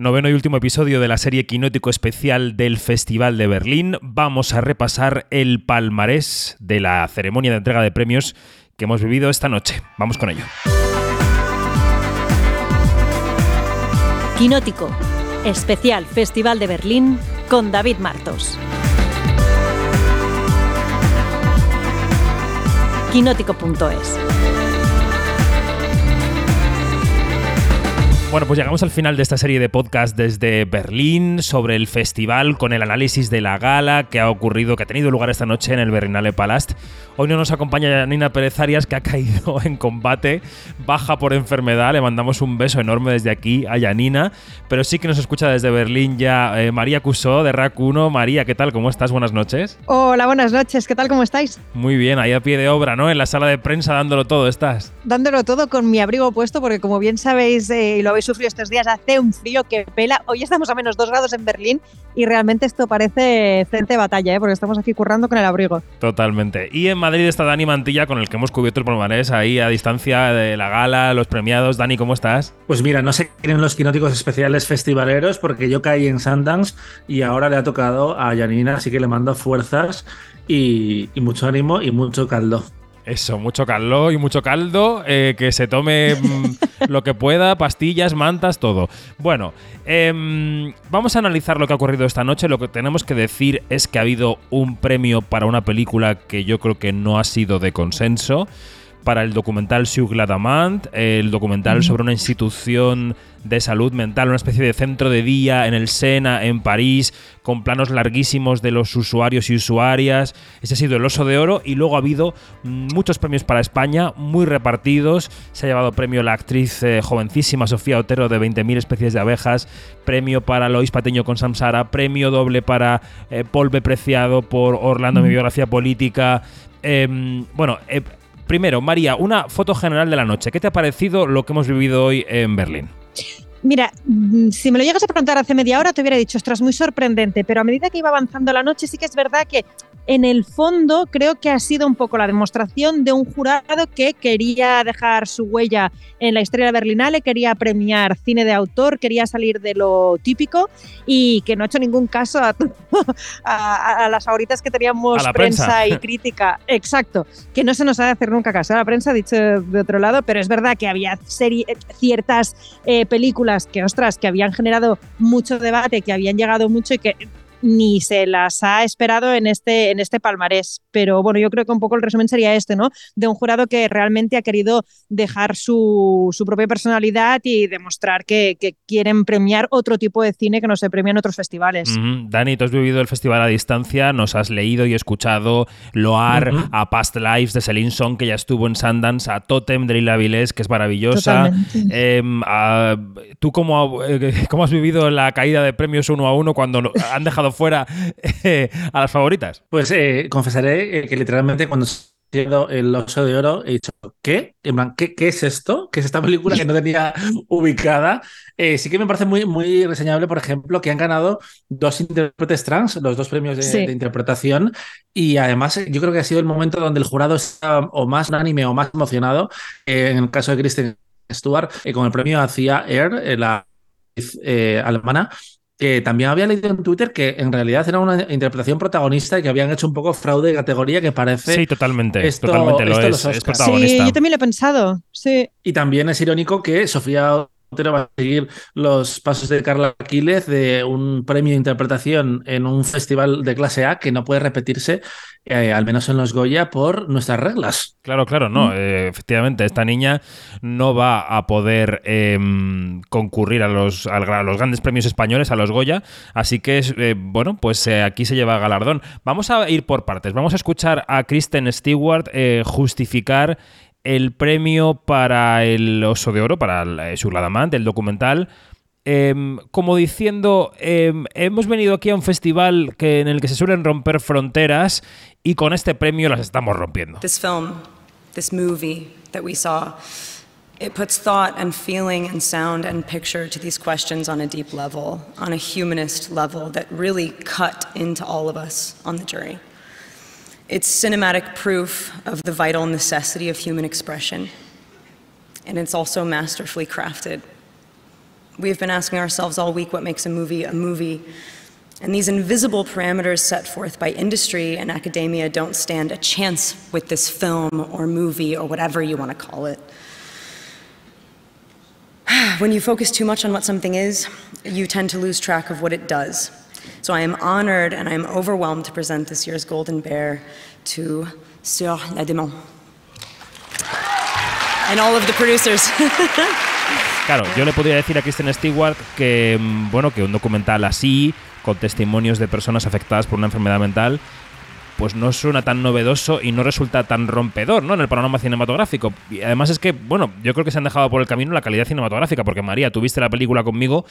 noveno y último episodio de la serie Quinótico Especial del Festival de Berlín. Vamos a repasar el palmarés de la ceremonia de entrega de premios que hemos vivido esta noche. Vamos con ello. Quinótico Especial Festival de Berlín con David Martos. Quinótico.es Bueno, pues llegamos al final de esta serie de podcast desde Berlín sobre el festival con el análisis de la gala que ha ocurrido, que ha tenido lugar esta noche en el Berlinale Palast. Hoy no nos acompaña Nina Pérez Arias que ha caído en combate, baja por enfermedad. Le mandamos un beso enorme desde aquí a Janina, pero sí que nos escucha desde Berlín ya eh, María Cusó de RAC 1. María, ¿qué tal? ¿Cómo estás? Buenas noches. Hola, buenas noches. ¿Qué tal? ¿Cómo estáis? Muy bien, ahí a pie de obra, ¿no? En la sala de prensa dándolo todo estás. Dándolo todo con mi abrigo puesto porque como bien sabéis eh, y lo habéis sufrido estos días, hace un frío que pela. Hoy estamos a menos 2 grados en Berlín y realmente esto parece frente de batalla, ¿eh? porque estamos aquí currando con el abrigo. Totalmente. Y en Madrid está Dani Mantilla, con el que hemos cubierto el palmarés ahí a distancia de la gala, los premiados. Dani, ¿cómo estás? Pues mira, no se quieren los quinóticos especiales festivaleros porque yo caí en Sundance y ahora le ha tocado a Janina, así que le mando fuerzas y mucho ánimo y mucho caldo. Eso, mucho calor y mucho caldo, eh, que se tome mm, lo que pueda, pastillas, mantas, todo. Bueno, em, vamos a analizar lo que ha ocurrido esta noche. Lo que tenemos que decir es que ha habido un premio para una película que yo creo que no ha sido de consenso para el documental Sur Gladamant, el documental sobre una institución de salud mental, una especie de centro de día en el Sena, en París, con planos larguísimos de los usuarios y usuarias. Ese ha sido el oso de oro y luego ha habido muchos premios para España, muy repartidos. Se ha llevado premio la actriz eh, jovencísima Sofía Otero de 20.000 especies de abejas, premio para Lois Pateño con Samsara, premio doble para eh, Paul Preciado por Orlando, mi biografía política. Em, bueno, eh, primero, María, una foto general de la noche. ¿Qué te ha parecido lo que hemos vivido hoy en Berlín? Mira, mm, si me lo llegas a preguntar hace media hora, te hubiera dicho, ostras, muy sorprendente, pero a medida que iba avanzando la noche, sí que es verdad que en el fondo creo que ha sido un poco la demostración de un jurado que quería dejar su huella en la historia de Berlinale, quería premiar cine de autor, quería salir de lo típico y que no ha hecho ningún caso a, las favoritas que teníamos prensa. y crítica. Exacto, que no se nos ha de hacer nunca caso a la prensa, dicho de otro lado, pero es verdad que había ciertas eh, películas que, ostras, que habían generado mucho debate, que habían llegado mucho y que ni se las ha esperado en este, en este palmarés. Pero bueno, yo creo que un poco el resumen sería este, ¿no? De un jurado que realmente ha querido dejar su, propia personalidad y demostrar que, quieren premiar otro tipo de cine que no se premia en otros festivales. Dani, tú has vivido el festival a distancia, nos has leído y escuchado loar a Past Lives de Celine Song, que ya estuvo en Sundance, a Totem de Lila Vilés, que es maravillosa. Em, ¿Tú cómo, eh, cómo has vivido la caída de premios uno a uno cuando han dejado fuera eh, a las favoritas? Pues eh, confesaré eh, que literalmente cuando llegado el oso de oro he dicho, ¿qué? ¿qué, ¿qué, es esto? ¿Qué es esta película que no tenía ubicada? sí que me parece muy, muy reseñable, por ejemplo, que han ganado dos intérpretes trans, los dos premios de, interpretación, y además yo creo que ha sido el momento donde el jurado está o más unánime o más emocionado, en el caso de Kristen Stewart, con el premio hacia Air, la alemana, que también había leído en Twitter que en realidad era una interpretación protagonista y que habían hecho un poco fraude de categoría que parece. Sí, totalmente. totalmente lo es, es, protagonista. Sí, yo también lo he pensado. Sí. Y también es irónico que Sofía va a seguir los pasos de Carla Aquiles de un premio de interpretación en un festival de clase A que no puede repetirse, eh, al menos en los Goya, por nuestras reglas. Claro, claro, no. Mm. Eh, efectivamente, esta niña no va a poder em, concurrir a los, a los grandes premios españoles, a los Goya, así que, eh, bueno, pues aquí se lleva galardón. Vamos a ir por partes. Vamos a escuchar a Kristen Stewart justificar el premio para el Oso de Oro, para el eh, Surladamant, el documental, em, como diciendo, em, hemos venido aquí a un festival que, en el que se suelen romper fronteras y con este premio las estamos rompiendo. This film, this movie that we saw, it puts thought and feeling and sound and picture to these questions on a deep level, on a humanist level that really cut into all of us on the jury. It's cinematic proof of the vital necessity of human expression. And it's also masterfully crafted. We've been asking ourselves all week what makes a movie a movie. And these invisible parameters set forth by industry and academia don't stand a chance with this film or movie or whatever you want to call it. When you focus too much on what something is, you tend to lose track of what it does. So I am honored and I am overwhelmed to present this year's Golden Bear to Sir la Démon. And all of the producers. Claro, yo le podría decir a Kristen Stewart que, mm, bueno, que un documental así, con testimonios de personas afectadas por una enfermedad mental, pues no suena tan novedoso y no resulta tan rompedor, ¿no? En el panorama cinematográfico. Y además es que, bueno, yo creo que se han dejado por el camino la calidad cinematográfica, porque María, tú viste la película conmigo,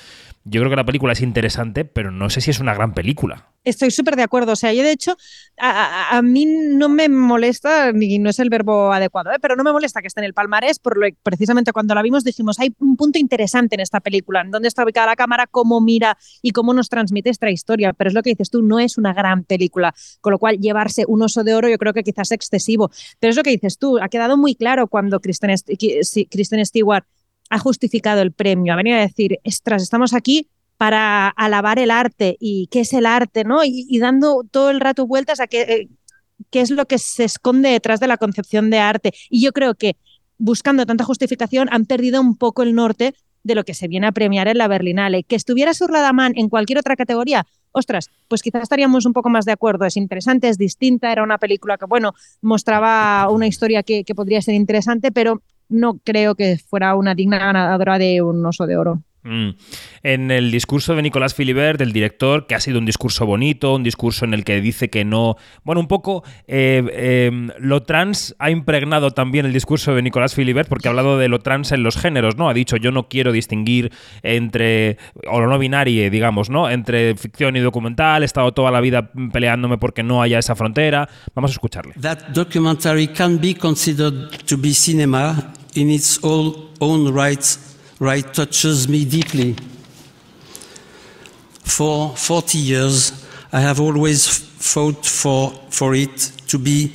yo creo que la película es interesante, pero no sé si es una gran película. Estoy súper de acuerdo. O sea, yo de hecho, a, mí no me molesta, ni no es el verbo adecuado, ¿eh? pero no me molesta que esté en el palmarés, por lo precisamente cuando la vimos dijimos, hay un punto interesante en esta película, en dónde está ubicada la cámara, cómo mira y cómo nos transmite esta historia. Pero es lo que dices tú, no es una gran película, con lo cual llevarse un oso de oro yo creo que quizás es excesivo. Pero es lo que dices tú, ha quedado muy claro cuando Kristen, Kristen Stewart ha justificado el premio, ha venido a decir, ostras, estamos aquí para alabar el arte y qué es el arte, ¿no? Y, dando todo el rato vueltas a qué, eh, qué es lo que se esconde detrás de la concepción de arte. Y yo creo que buscando tanta justificación han perdido un poco el norte de lo que se viene a premiar en la Berlinale. Que estuviera Surladaman en cualquier otra categoría, ostras, pues quizás estaríamos un poco más de acuerdo. Es interesante, es distinta, era una película que, bueno, mostraba una historia que, que podría ser interesante, pero no creo que fuera una digna ganadora de un oso de oro. Mm. En el discurso de Nicolás Philibert, del director, que ha sido un discurso bonito, un discurso en el que dice que no. Bueno, un poco eh, eh, lo trans ha impregnado también el discurso de Nicolás Philibert, porque ha hablado de lo trans en los géneros, ¿no? Ha dicho, yo no quiero distinguir entre. o lo no binario, digamos, ¿no? Entre ficción y documental, he estado toda la vida peleándome porque no haya esa frontera. Vamos a escucharle. that documentary can be considered to be cinema in its own right touches me deeply. For 40 years, I have always fought for, for it to be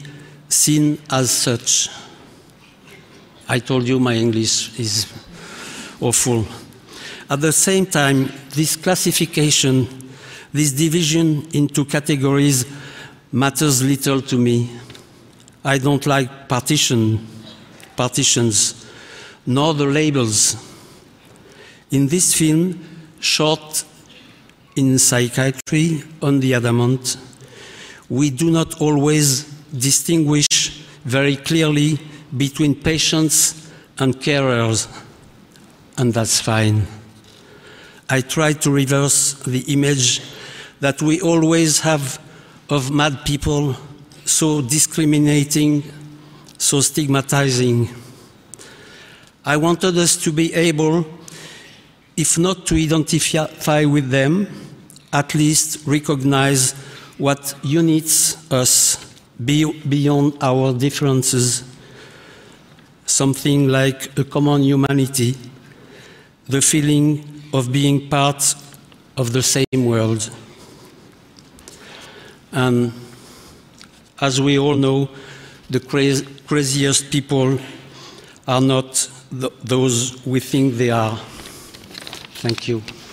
seen as such. I told you my English is awful. At the same time, this classification, this division into categories matters little to me. I don't like partition, partitions, nor the labels. In this film, shot in psychiatry on the adamant, we do not always distinguish very clearly between patients and carers, and that's fine. I try to reverse the image that we always have of mad people, so discriminating, so stigmatizing. I wanted us to be able, if not to identify with them, at least recognize what unites us be- beyond our differences. Something like a common humanity, the feeling of being part of the same world. And as we all know, the cra- craziest people are not th- those we think they are. Thank you.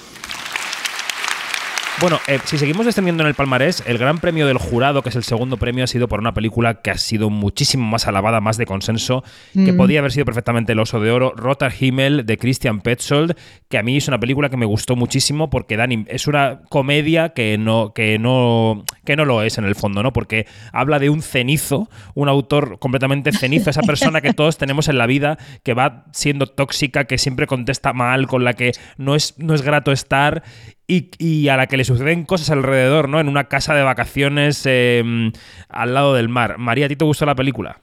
Bueno, eh, si seguimos descendiendo en el palmarés, el gran premio del jurado, que es el segundo premio, ha sido por una película que ha sido muchísimo más alabada, más de consenso, que Mm. podía haber sido perfectamente El Oso de Oro, Rotter Himmel, de Christian Petzold, que a mí es una película que me gustó muchísimo porque Dani, es una comedia que no, que no, que no lo es en el fondo, ¿no? Porque habla de un cenizo, un autor completamente cenizo, esa persona que todos tenemos en la vida, que va siendo tóxica, que siempre contesta mal, con la que no es, no es grato estar y, y a la que le suceden cosas alrededor, ¿no? En una casa de vacaciones eh, al lado del mar. María, ¿a ti te gustó la película?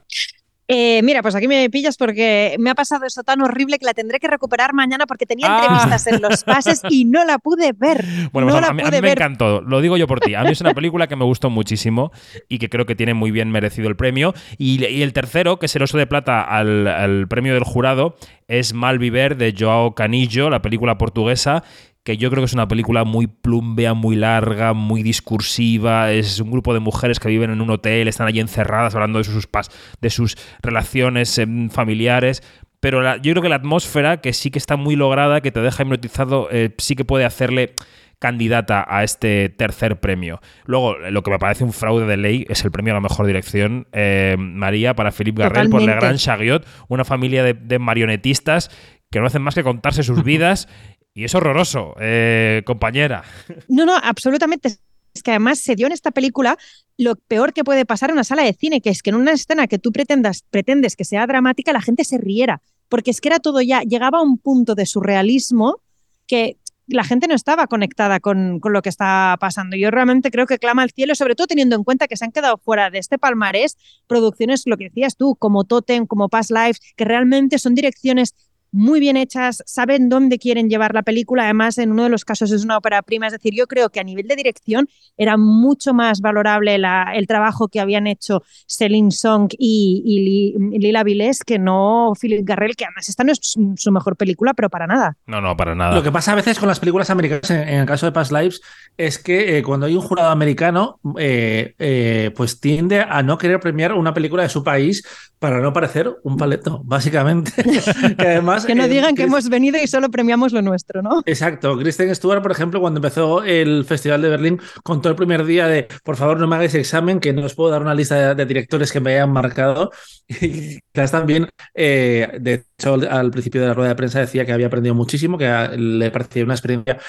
Eh, mira, pues aquí me pillas porque me ha pasado eso tan horrible que la tendré que recuperar mañana porque tenía Ah. entrevistas en los pases y no la pude ver. Bueno, no pues a, mí, a pude mí me encantó, lo digo yo por ti. A mí es una película que me gustó muchísimo y que creo que tiene muy bien merecido el premio. Y, y el tercero, que es el Oso de Plata al, al premio del jurado, es Malviver de Joao Canillo, la película portuguesa que yo creo que es una película muy plumbea, muy larga, muy discursiva. Es un grupo de mujeres que viven en un hotel, están allí encerradas hablando de sus, pas- de sus relaciones em, familiares. pero la- yo creo que la atmósfera, que sí que está muy lograda, que te deja hipnotizado, eh, sí que puede hacerle candidata a este tercer premio. Luego, lo que me parece un fraude de ley es el premio a la mejor dirección, eh, María, para Philippe Garrel por Le. Grand Chaguiot, una familia de, de marionetistas que no hacen más que contarse sus vidas. Y es horroroso, eh, compañera. No, no, absolutamente. Es que además se dio en esta película lo peor que puede pasar en una sala de cine, que es que en una escena que tú pretendas, pretendes que sea dramática, la gente se riera. Porque es que era todo ya, llegaba a un punto de surrealismo que la gente no estaba conectada con, con lo que está pasando. Yo realmente creo que clama al cielo, sobre todo teniendo en cuenta que se han quedado fuera de este palmarés producciones, lo que decías tú, como Totem, como Past Lives, que realmente son direcciones muy bien hechas, saben dónde quieren llevar la película, además en uno de los casos es una ópera prima, es decir, yo creo que a nivel de dirección era mucho más valorable la- el trabajo que habían hecho Celine Song y, y Li- y Lila Vilés que no Philip Garrel, que además esta no es su su mejor película, pero para nada. No, no, para nada. Lo que pasa a veces con las películas americanas, en, en el caso de Past Lives, es que eh, cuando hay un jurado americano, eh, eh, pues tiende a no querer premiar una película de su país para no parecer un paleto, básicamente. que además, Que no eh, digan que Chris- hemos venido y solo premiamos lo nuestro, ¿no? Exacto. Kristen Stewart, por ejemplo, cuando empezó el Festival de Berlín, contó el primer día de, por favor, no me hagáis examen, que no os puedo dar una lista de, de directores que me hayan marcado. Y quizás también, eh, de hecho, al principio de la rueda de prensa decía que había aprendido muchísimo, que a- le parecía una experiencia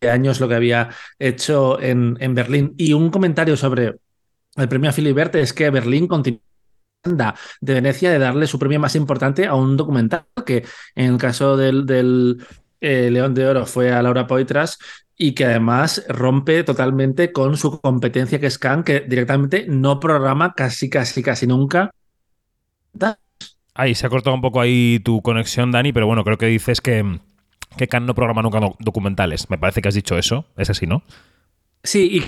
de años lo que había hecho en, en Berlín. Y un comentario sobre el premio a Filibert es que Berlín continúa de Venecia de darle su premio más importante a un documental que en el caso del, del eh, León de Oro fue a Laura Poitras y que además rompe totalmente con su competencia que es Cannes, que directamente no programa casi, casi, casi nunca. Ahí se ha cortado un poco ahí tu conexión, Dani, pero bueno, creo que dices que, que Cannes no programa nunca doc- documentales. Me parece que has dicho eso. Es así, ¿no? Sí, y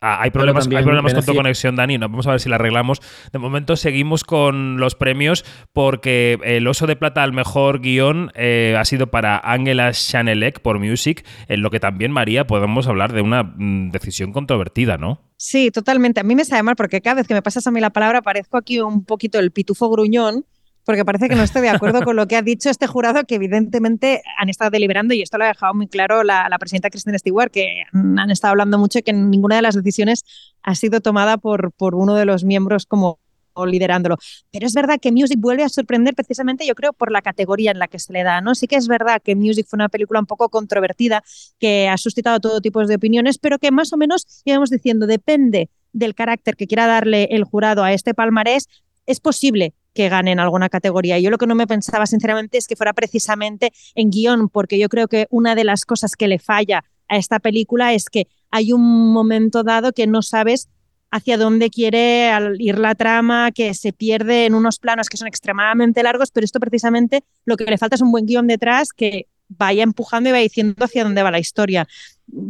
Ah, hay problemas, también hay problemas con tu conexión, Dani. No, vamos a ver si la arreglamos. De momento seguimos con los premios porque el oso de plata al mejor guion eh, ha sido para Angela Chanelec por Music, en lo que también, María, podemos hablar de una mm, decisión controvertida, ¿no? Sí, totalmente. A mí me sabe mal porque cada vez que me pasas a mí la palabra parezco aquí un poquito el pitufo gruñón, porque parece que no estoy de acuerdo con lo que ha dicho este jurado, que evidentemente han estado deliberando, y esto lo ha dejado muy claro la, presidenta Kristen Stewart, que han han estado hablando mucho y que ninguna de las decisiones ha sido tomada por, por uno de los miembros como liderándolo. Pero es verdad que Music vuelve a sorprender precisamente, yo creo, por la categoría en la que se le da, ¿no? Sí que es verdad que Music fue una película un poco controvertida, que ha suscitado todo tipo de opiniones, pero que más o menos íbamos diciendo, depende del carácter que quiera darle el jurado a este palmarés, es posible que gane en alguna categoría. Yo lo que no me pensaba, sinceramente, es que fuera precisamente en guion, porque yo creo que una de las cosas que le falla a esta película es que hay un momento dado que no sabes hacia dónde quiere ir la trama, que se pierde en unos planos que son extremadamente largos, pero esto precisamente lo que le falta es un buen guion detrás que vaya empujando y vaya diciendo hacia dónde va la historia.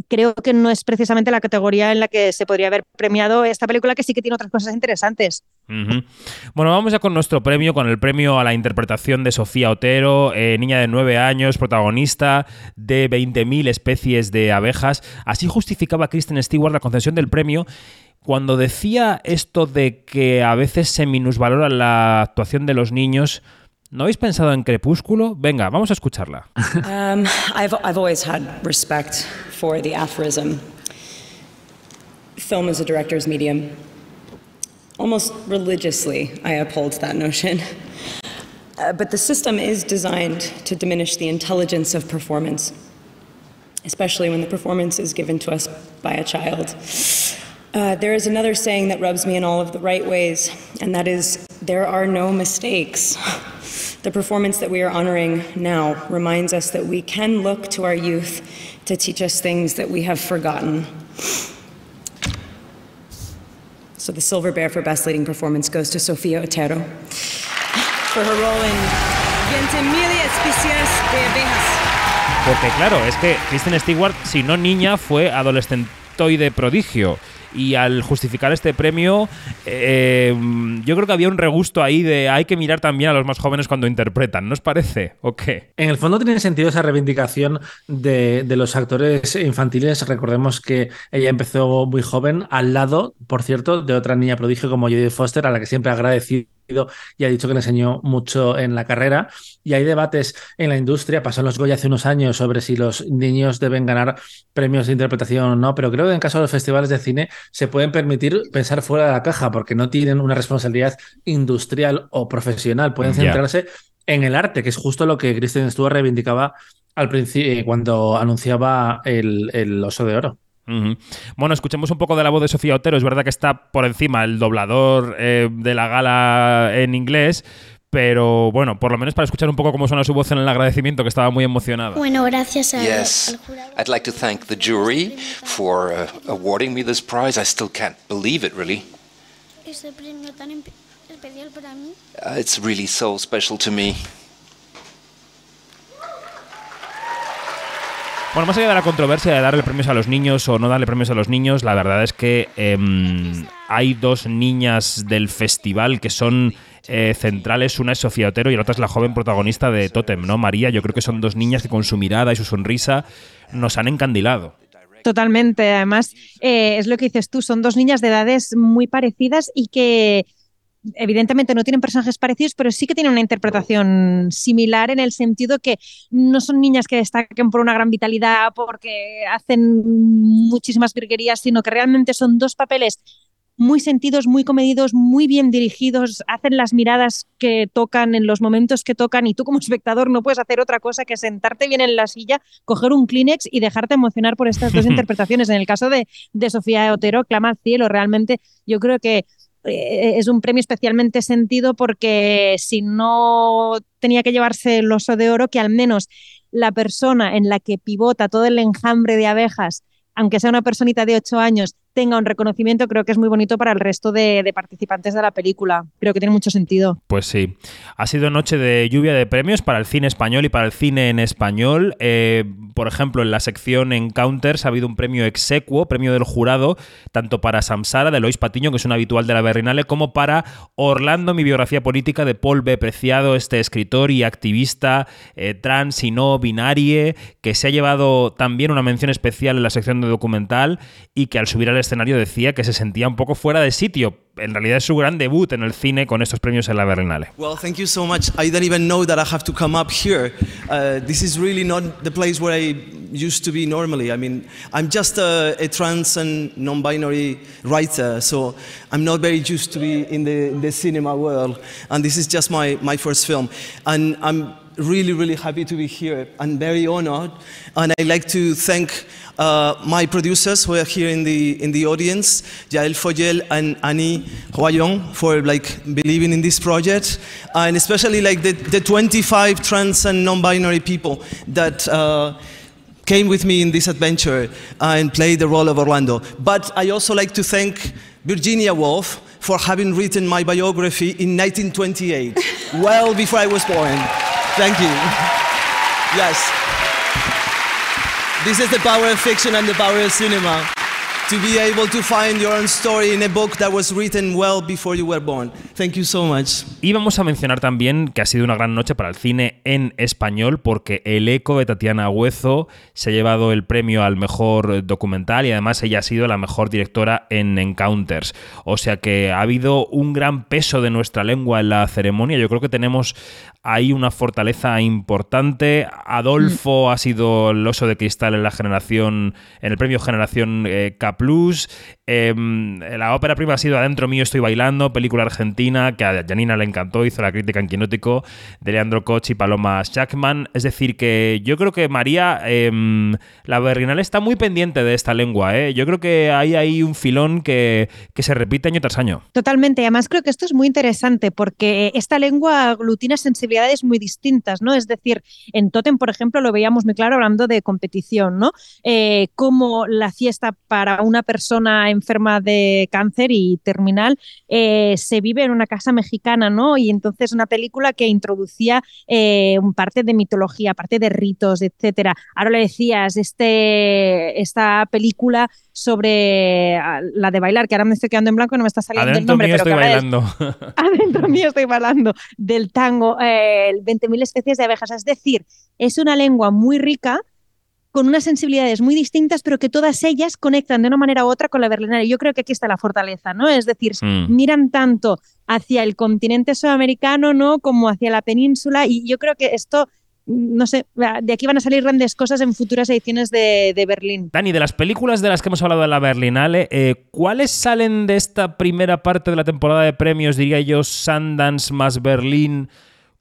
Creo que no es precisamente la categoría en la que se podría haber premiado esta película, que sí que tiene otras cosas interesantes. Bueno, vamos ya con nuestro premio, con el premio a la interpretación de Sofía Otero, eh, niña de 9 años, protagonista de 20.000 especies de abejas. Así justificaba Kristen Stewart la concesión del premio cuando decía esto de que a veces se minusvalora la actuación de los niños. ¿No habéis pensado en Crepúsculo? Venga, vamos a escucharla. Um, I've, I've always had respect for the aphorism film is a director's medium. Almost religiously, I uphold that notion. Uh, but the system is designed to diminish the intelligence of performance, especially when the performance is given to us by a child. Uh, there is another saying that rubs me in all of the right ways, and that is there are no mistakes. The performance that we are honoring now reminds us that we can look to our youth to teach us things that we have forgotten. So the Silver Bear for Best Leading Performance goes to Sofia Otero for her role in Ventimiglia Especies de Abejas. Porque claro, es que Kristen Stewart, si no niña, fue adolescentoide prodigio. Y al justificar este premio, eh, yo creo que había un regusto ahí de hay que mirar también a los más jóvenes cuando interpretan, ¿no os parece? ¿O qué? En el fondo tiene sentido esa reivindicación de, de los actores infantiles. Recordemos que ella empezó muy joven, al lado, por cierto, de otra niña prodigio como Jodie Foster, a la que siempre ha agradecido y ha dicho que le enseñó mucho en la carrera. Y hay debates en la industria, pasó en los Goya hace unos años sobre si los niños deben ganar premios de interpretación o no, pero creo que en caso de los festivales de cine se pueden permitir pensar fuera de la caja porque no tienen una responsabilidad industrial o profesional, pueden centrarse en el arte, que es justo lo que Kristen Stewart reivindicaba al principio eh, cuando anunciaba el, el Oso de Oro. Bueno, escuchemos un poco de la voz de Sofía Otero. Es verdad que está por encima el doblador eh, de la gala en inglés, pero bueno, por lo menos para escuchar un poco cómo suena su voz en el agradecimiento, que estaba muy emocionada. Bueno, gracias a yes. al jurado. I'd like to thank the jury for uh, awarding me this prize. I still can't believe it, really. Este premio tan especial para mí. Uh, it's really so special to me. Bueno, más allá de la controversia de darle premios a los niños o no darle premios a los niños, la verdad es que eh, hay dos niñas del festival que son eh, centrales. Una es Sofía Otero y la otra es la joven protagonista de Totem, ¿no? María, yo creo que son dos niñas que con su mirada y su sonrisa nos han encandilado. Totalmente. Además, eh, es lo que dices tú, son dos niñas de edades muy parecidas y que evidentemente no tienen personajes parecidos, pero sí que tienen una interpretación similar en el sentido que no son niñas que destaquen por una gran vitalidad, porque hacen muchísimas virguerías, sino que realmente son dos papeles muy sentidos, muy comedidos, muy bien dirigidos, hacen las miradas que tocan en los momentos que tocan y tú como espectador no puedes hacer otra cosa que sentarte bien en la silla, coger un Kleenex y dejarte emocionar por estas dos interpretaciones. En el caso de, de Sofía Otero, clama al cielo, realmente yo creo que eh, es un premio especialmente sentido porque si no tenía que llevarse el oso de oro, que al menos la persona en la que pivota todo el enjambre de abejas, aunque sea una personita de ocho años, tenga un reconocimiento, creo que es muy bonito para el resto de, participantes de la película. Creo que tiene mucho sentido. Pues sí. Ha sido noche de lluvia de premios para el cine español y para el cine en español. Eh, por ejemplo, en la sección Encounters ha habido un premio exequo, premio del jurado, tanto para Samsara de Lois Patiño, que es un habitual de la Berrinale, como para Orlando, mi biografía política de Paul B. Preciado, este escritor y activista eh, trans y no binarie, que se ha llevado también una mención especial en la sección de documental y que al subir al escenario decía que se sentía un poco fuera de sitio. En realidad es su gran debut en el cine con estos premios en la Berlinale. Well, thank you so much. I don't even know that I have to come up here. Uh, this is really not the place where I used to be normally. I mean, I'm just a, a trans and non-binary writer, so I'm not very used to be in the, in the cinema world. And this is just my, my first film. And I'm really, really happy to be here and very honored. And I'd like to thank uh, my producers who are here in the in the audience, Jael Foyel and Annie Huayong, for like believing in this project, and especially like the, the 25 trans and non-binary people that. Uh, came with me in this adventure and played the role of Orlando. But I also like to thank Virginia Woolf for having written my biography in 1928, well before I was born. Thank you. Yes. This is the power of fiction and the power of cinema. To be able to find your own story in a book that was written well before you were born. Thank you so much. Y vamos a mencionar también que ha sido una gran noche para el cine en español porque El Eco de Tatiana Huezo se ha llevado el premio al mejor documental y además ella ha sido la mejor directora en Encounters. O sea que ha habido un gran peso de nuestra lengua en la ceremonia. Yo creo que tenemos ahí una fortaleza importante. Adolfo mm. ha sido el oso de cristal en la generación, en el premio Generación eh, Plus. Eh, la ópera prima ha sido Adentro mío estoy bailando, película argentina que a Janina le encantó, hizo la crítica en Quinótico de Leandro Koch y Paloma Shackman. Es decir, que yo creo que María, eh, la Berrinal está muy pendiente de esta lengua. ¿eh? Yo creo que hay ahí un filón que, que se repite año tras año. Totalmente. Además, creo que esto es muy interesante porque esta lengua aglutina sensibilidades muy distintas, ¿no? Es decir, en Totem, por ejemplo, lo veíamos muy claro hablando de competición, ¿no? Eh, como la fiesta para una persona enferma de cáncer y terminal eh, se vive en una casa mexicana, ¿no? Y entonces una película que introducía eh, un parte de mitología, parte de ritos, etcétera. Ahora le decías, este, esta película sobre ah, la de bailar, que ahora me estoy quedando en blanco y no me está saliendo el Adentro nombre, mío pero estoy es- bailando. adentro mío estoy bailando del tango, eh, el 20.000 especies de abejas. Es decir, es una lengua muy rica, con unas sensibilidades muy distintas, pero que todas ellas conectan de una manera u otra con la berlinale. Yo creo que aquí está la fortaleza, ¿no? Es decir, Mm. miran tanto hacia el continente sudamericano, ¿no? Como hacia la península, y yo creo que esto, no sé, de aquí van a salir grandes cosas en futuras ediciones de, de Berlín. Dani, de las películas de las que hemos hablado de la Berlinale, eh, ¿cuáles salen de esta primera parte de la temporada de premios, diría yo, Sundance más Berlín,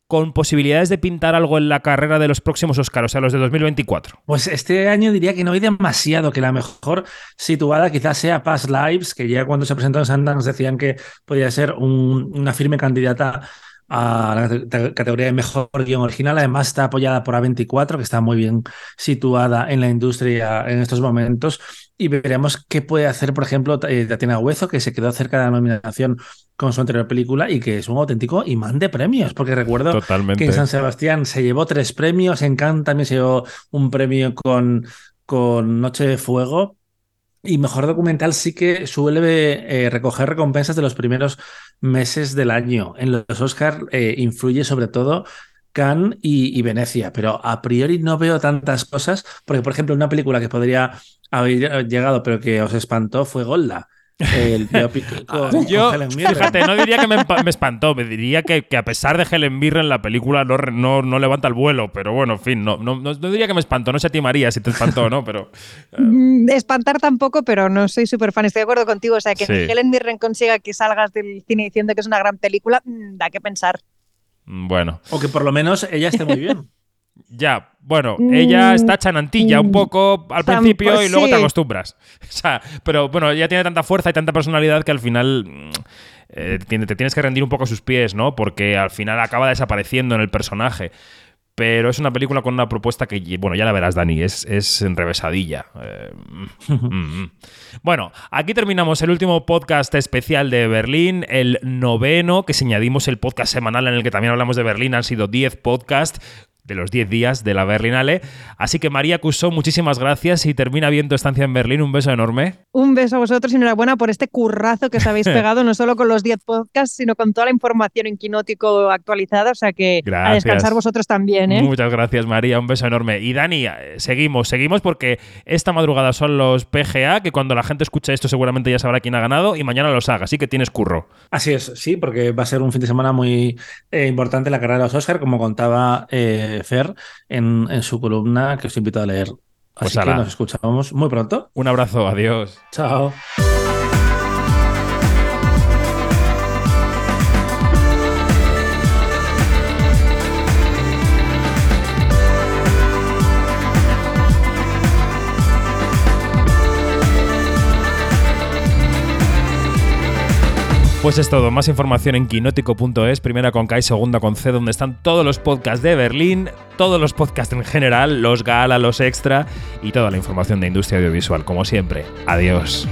con posibilidades de pintar algo en la carrera de los próximos Oscars, o sea, los de 2024? Pues este año diría que no hay demasiado, que la mejor situada quizás sea Past Lives, que ya cuando se presentó en Sundance decían que podía ser un- una firme candidata a la cate- categoría de mejor guion original. Además está apoyada por A24, que está muy bien situada en la industria en estos momentos. Y veremos qué puede hacer, por ejemplo, eh, Tatiana Huezo, que se quedó cerca de la nominación con su anterior película y que es un auténtico imán de premios, porque recuerdo Totalmente. que en San Sebastián se llevó tres premios, en Cannes también se llevó un premio con, con Noche de Fuego. Y mejor documental sí que suele eh, recoger recompensas de los primeros meses del año. En los Oscars influye sobre todo Cannes y, y Venecia, pero a priori no veo tantas cosas, porque por ejemplo una película que podría haber llegado pero que os espantó fue Golda. El biopic con, Yo, con Helen Mirren. fíjate, no diría que me, me espantó, me diría que, que a pesar de Helen Mirren la película no, no, no levanta el vuelo, pero bueno, en fin, no, no, no- diría que me espantó, no sé a ti María si te espantó o no, pero Mm, Espantar tampoco, pero no soy súper fan. Estoy de acuerdo contigo. O sea, que Sí. Helen Mirren consiga que salgas del cine diciendo que es una gran película, mm, da que pensar. bueno. O que por lo menos ella esté muy bien. Ya, bueno, Mm, ella está chanantilla un mm, poco al principio y luego te acostumbras. O sea, pero bueno, ella tiene tanta fuerza y tanta personalidad que al final mm, eh, te tienes que rendir un poco a sus pies, ¿no? Porque al final acaba desapareciendo en el personaje. Pero es una película con una propuesta que, bueno, ya la verás, Dani, es, es enrevesadilla. Eh, mm. Bueno, aquí terminamos el último podcast especial de Berlín, el noveno, que si añadimos el podcast semanal en el que también hablamos de Berlín, han sido 10 podcasts de los 10 días de la Berlinale. Así que María Cusó, muchísimas gracias y termina bien tu estancia en Berlín. Un beso enorme. Un beso a vosotros y enhorabuena por este currazo que os habéis pegado, no solo con los 10 podcasts, sino con toda la información en Quinótico actualizada. O sea que a Gracias. descansar vosotros también, ¿eh? Muchas gracias, María. Un beso enorme. Y Dani, eh, seguimos, seguimos porque esta madrugada son los PGA, que cuando la gente escuche esto seguramente ya sabrá quién ha ganado y mañana los haga. Así que tienes curro. Así es, sí, porque va a ser un fin de semana muy eh, importante la carrera de los Oscar, como contaba eh, Fer en, en su columna, que os invito a leer. Pues Así que nos escuchamos muy pronto. Un abrazo, adiós. Chao. Pues es todo. Más información en quinótico.es, primera con K y segunda con C, donde están todos los podcasts de Berlín, todos los podcasts en general, los gala, los extra y toda la información de industria audiovisual, como siempre. Adiós.